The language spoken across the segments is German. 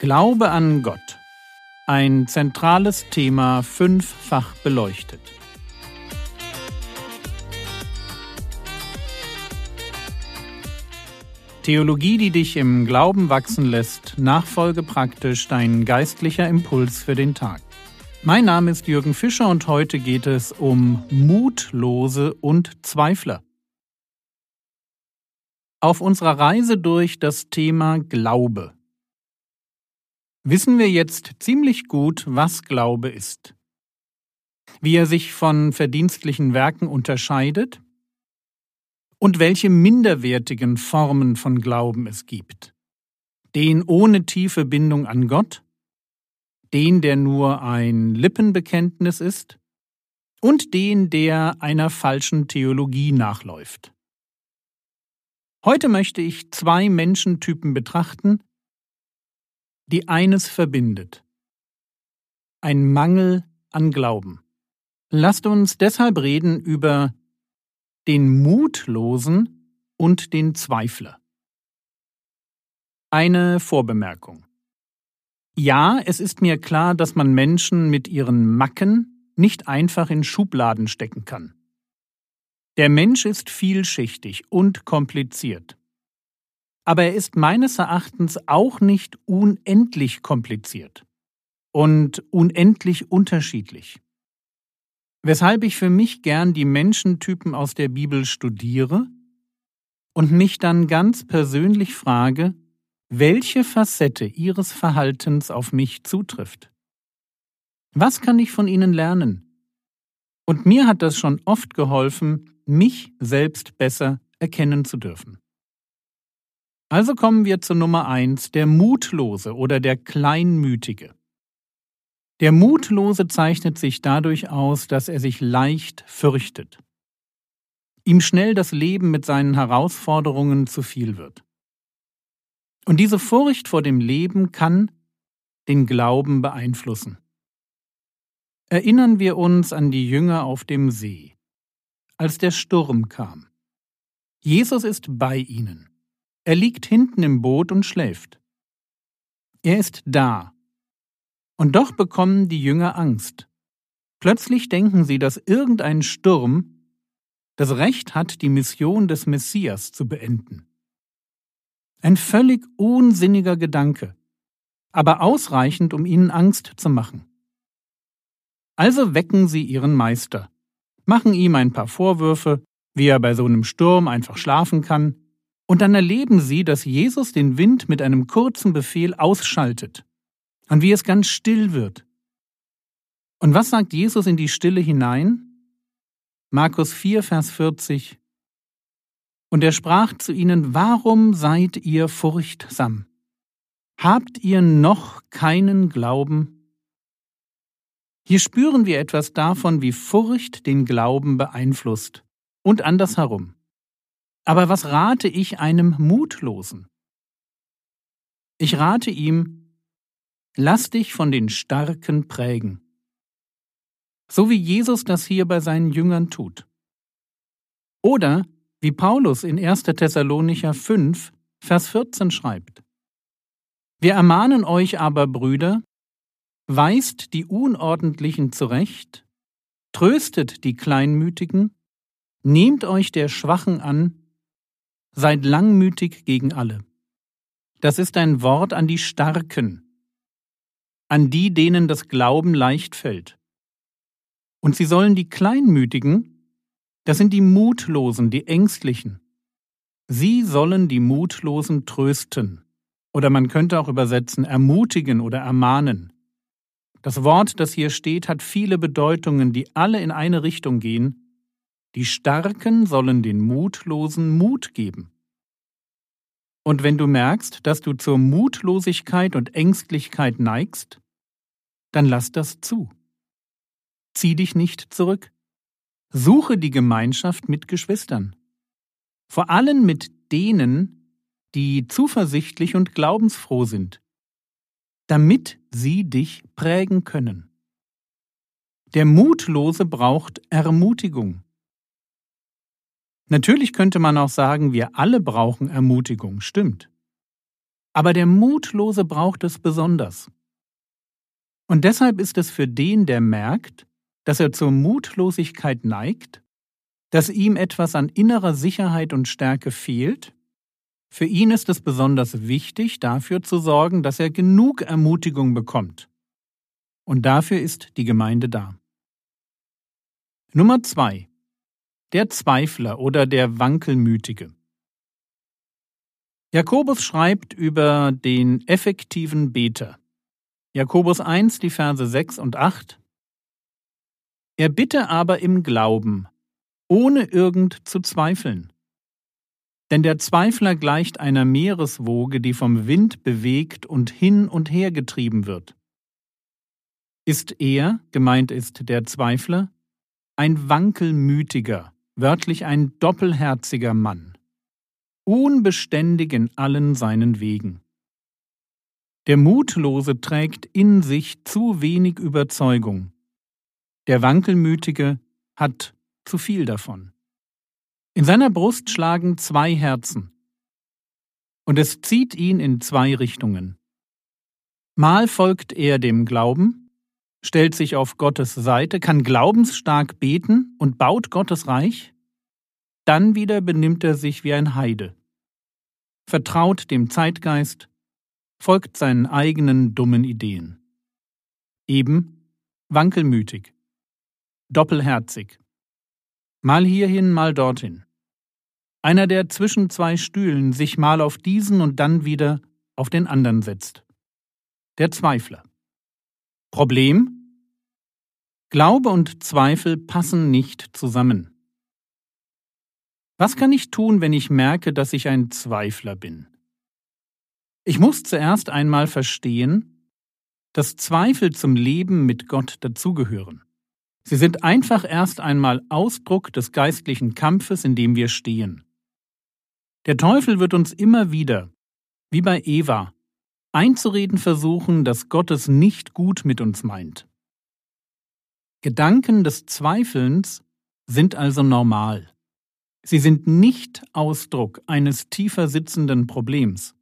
Glaube an Gott. Ein zentrales Thema fünffach beleuchtet. Theologie, die dich im Glauben wachsen lässt, nachfolge praktisch dein geistlicher Impuls für den Tag. Mein Name ist Jürgen Fischer und heute geht es um Mutlose und Zweifler. Auf unserer Reise durch das Thema Glaube wissen wir jetzt ziemlich gut, was Glaube ist, wie er sich von verdienstlichen Werken unterscheidet und welche minderwertigen Formen von Glauben es gibt. Den ohne tiefe Bindung an Gott, den, der nur ein Lippenbekenntnis ist, und den, der einer falschen Theologie nachläuft. Heute möchte ich zwei Menschentypen betrachten, die eines verbindet. Ein Mangel an Glauben. Lasst uns deshalb reden über den Mutlosen und den Zweifler. Eine Vorbemerkung. Ja, es ist mir klar, dass man Menschen mit ihren Macken nicht einfach in Schubladen stecken kann. Der Mensch ist vielschichtig und kompliziert. Aber er ist meines Erachtens auch nicht unendlich kompliziert und unendlich unterschiedlich weshalb ich für mich gern die Menschentypen aus der Bibel studiere und mich dann ganz persönlich frage, welche Facette ihres Verhaltens auf mich zutrifft. Was kann ich von ihnen lernen? Und mir hat das schon oft geholfen, mich selbst besser erkennen zu dürfen. Also kommen wir zu Nummer eins, der Mutlose oder der Kleinmütige. Der Mutlose zeichnet sich dadurch aus, dass er sich leicht fürchtet. Ihm schnell das Leben mit seinen Herausforderungen zu viel wird. Und diese Furcht vor dem Leben kann den Glauben beeinflussen. Erinnern wir uns an die Jünger auf dem See, als der Sturm kam. Jesus ist bei ihnen. Er liegt hinten im Boot und schläft. Er ist da und doch bekommen die Jünger Angst. Plötzlich denken sie, dass irgendein Sturm das Recht hat, die Mission des Messias zu beenden. Ein völlig unsinniger Gedanke, aber ausreichend, um ihnen Angst zu machen. Also wecken sie ihren Meister, machen ihm ein paar Vorwürfe, wie er bei so einem Sturm einfach schlafen kann, und dann erleben sie, dass Jesus den Wind mit einem kurzen Befehl ausschaltet und wie es ganz still wird. Und was sagt Jesus in die Stille hinein? Markus 4, Vers 40. Und er sprach zu ihnen, Warum seid ihr furchtsam? Habt ihr noch keinen Glauben? Hier spüren wir etwas davon, wie Furcht den Glauben beeinflusst und andersherum. Aber was rate ich einem Mutlosen? Ich rate ihm, Lass dich von den Starken prägen. So wie Jesus das hier bei seinen Jüngern tut. Oder wie Paulus in 1. Thessalonicher 5, Vers 14 schreibt. Wir ermahnen euch aber, Brüder, weist die Unordentlichen zurecht, tröstet die Kleinmütigen, nehmt euch der Schwachen an, seid langmütig gegen alle. Das ist ein Wort an die Starken, an die, denen das Glauben leicht fällt. Und sie sollen die Kleinmütigen, das sind die Mutlosen, die Ängstlichen. Sie sollen die Mutlosen trösten. Oder man könnte auch übersetzen, ermutigen oder ermahnen. Das Wort, das hier steht, hat viele Bedeutungen, die alle in eine Richtung gehen. Die Starken sollen den Mutlosen Mut geben. Und wenn du merkst, dass du zur Mutlosigkeit und Ängstlichkeit neigst, dann lass das zu. Zieh dich nicht zurück. Suche die Gemeinschaft mit Geschwistern. Vor allem mit denen, die zuversichtlich und glaubensfroh sind, damit sie dich prägen können. Der Mutlose braucht Ermutigung. Natürlich könnte man auch sagen, wir alle brauchen Ermutigung, stimmt. Aber der Mutlose braucht es besonders. Und deshalb ist es für den, der merkt, dass er zur Mutlosigkeit neigt, dass ihm etwas an innerer Sicherheit und Stärke fehlt, für ihn ist es besonders wichtig, dafür zu sorgen, dass er genug Ermutigung bekommt. Und dafür ist die Gemeinde da. Nummer zwei: Der Zweifler oder der Wankelmütige. Jakobus schreibt über den effektiven Beter. Jakobus 1, die Verse 6 und 8. Er bitte aber im Glauben, ohne irgend zu zweifeln. Denn der Zweifler gleicht einer Meereswoge, die vom Wind bewegt und hin und her getrieben wird. Ist er, gemeint ist der Zweifler, ein wankelmütiger, wörtlich ein doppelherziger Mann, unbeständig in allen seinen Wegen. Der Mutlose trägt in sich zu wenig Überzeugung, der Wankelmütige hat zu viel davon. In seiner Brust schlagen zwei Herzen, und es zieht ihn in zwei Richtungen. Mal folgt er dem Glauben, stellt sich auf Gottes Seite, kann glaubensstark beten und baut Gottes Reich, dann wieder benimmt er sich wie ein Heide, vertraut dem Zeitgeist, folgt seinen eigenen dummen Ideen. Eben wankelmütig, doppelherzig. Mal hierhin, mal dorthin. Einer, der zwischen zwei Stühlen sich mal auf diesen und dann wieder auf den anderen setzt. Der Zweifler. Problem? Glaube und Zweifel passen nicht zusammen. Was kann ich tun, wenn ich merke, dass ich ein Zweifler bin? Ich muss zuerst einmal verstehen, dass Zweifel zum Leben mit Gott dazugehören. Sie sind einfach erst einmal Ausdruck des geistlichen Kampfes, in dem wir stehen. Der Teufel wird uns immer wieder, wie bei Eva, einzureden versuchen, dass Gott es nicht gut mit uns meint. Gedanken des Zweifelns sind also normal. Sie sind nicht Ausdruck eines tiefer sitzenden Problems,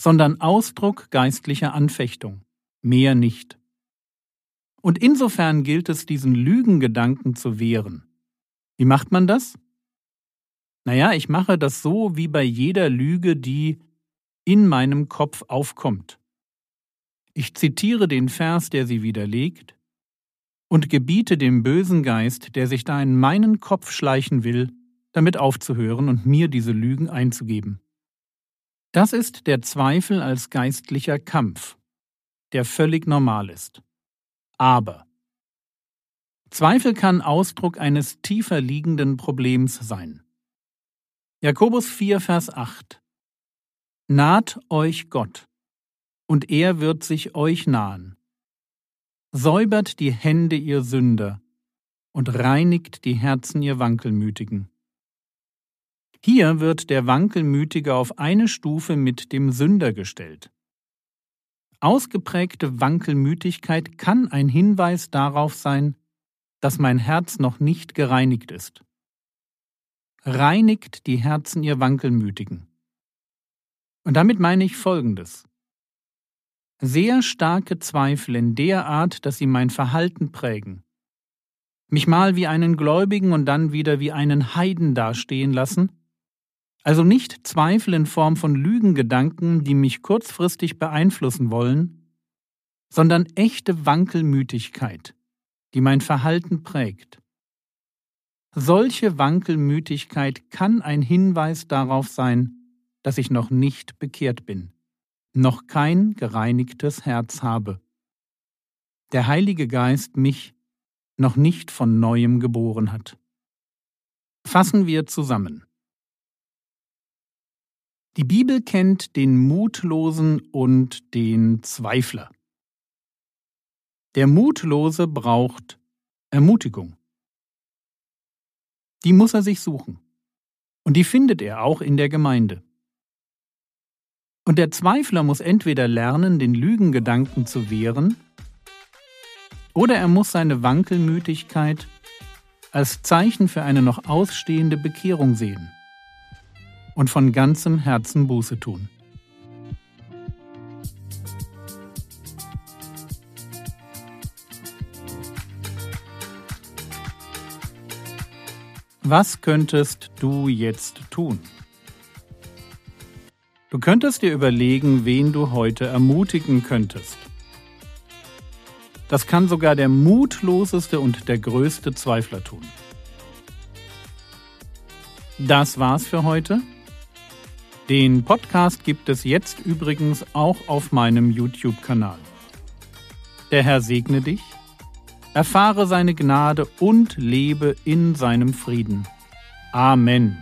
sondern Ausdruck geistlicher Anfechtung, mehr nicht. Und insofern gilt es, diesen Lügengedanken zu wehren. Wie macht man das? Naja, ich mache das so wie bei jeder Lüge, die in meinem Kopf aufkommt. Ich zitiere den Vers, der sie widerlegt, und gebiete dem bösen Geist, der sich da in meinen Kopf schleichen will, damit aufzuhören und mir diese Lügen einzugeben. Das ist der Zweifel als geistlicher Kampf, der völlig normal ist. Aber Zweifel kann Ausdruck eines tiefer liegenden Problems sein. Jakobus 4, Vers 8 Naht euch Gott, und er wird sich euch nahen. Säubert die Hände ihr Sünder und reinigt die Herzen ihr Wankelmütigen. Hier wird der Wankelmütige auf eine Stufe mit dem Sünder gestellt. Ausgeprägte Wankelmütigkeit kann ein Hinweis darauf sein, dass mein Herz noch nicht gereinigt ist. Reinigt die Herzen ihr Wankelmütigen. Und damit meine ich Folgendes. Sehr starke Zweifel in der Art, dass sie mein Verhalten prägen, mich mal wie einen Gläubigen und dann wieder wie einen Heiden dastehen lassen, also nicht Zweifel in Form von Lügengedanken, die mich kurzfristig beeinflussen wollen, sondern echte Wankelmütigkeit, die mein Verhalten prägt. Solche Wankelmütigkeit kann ein Hinweis darauf sein, dass ich noch nicht bekehrt bin, noch kein gereinigtes Herz habe. Der Heilige Geist mich noch nicht von neuem geboren hat. Fassen wir zusammen. Die Bibel kennt den Mutlosen und den Zweifler. Der Mutlose braucht Ermutigung. Die muss er sich suchen. Und die findet er auch in der Gemeinde. Und der Zweifler muss entweder lernen, den Lügengedanken zu wehren, oder er muss seine Wankelmütigkeit als Zeichen für eine noch ausstehende Bekehrung sehen und von ganzem Herzen Buße tun. Was könntest du jetzt tun? Du könntest dir überlegen, wen du heute ermutigen könntest. Das kann sogar der mutloseste und der größte Zweifler tun. Das war's für heute. Den Podcast gibt es jetzt übrigens auch auf meinem YouTube-Kanal. Der Herr segne dich, erfahre seine Gnade und lebe in seinem Frieden. Amen.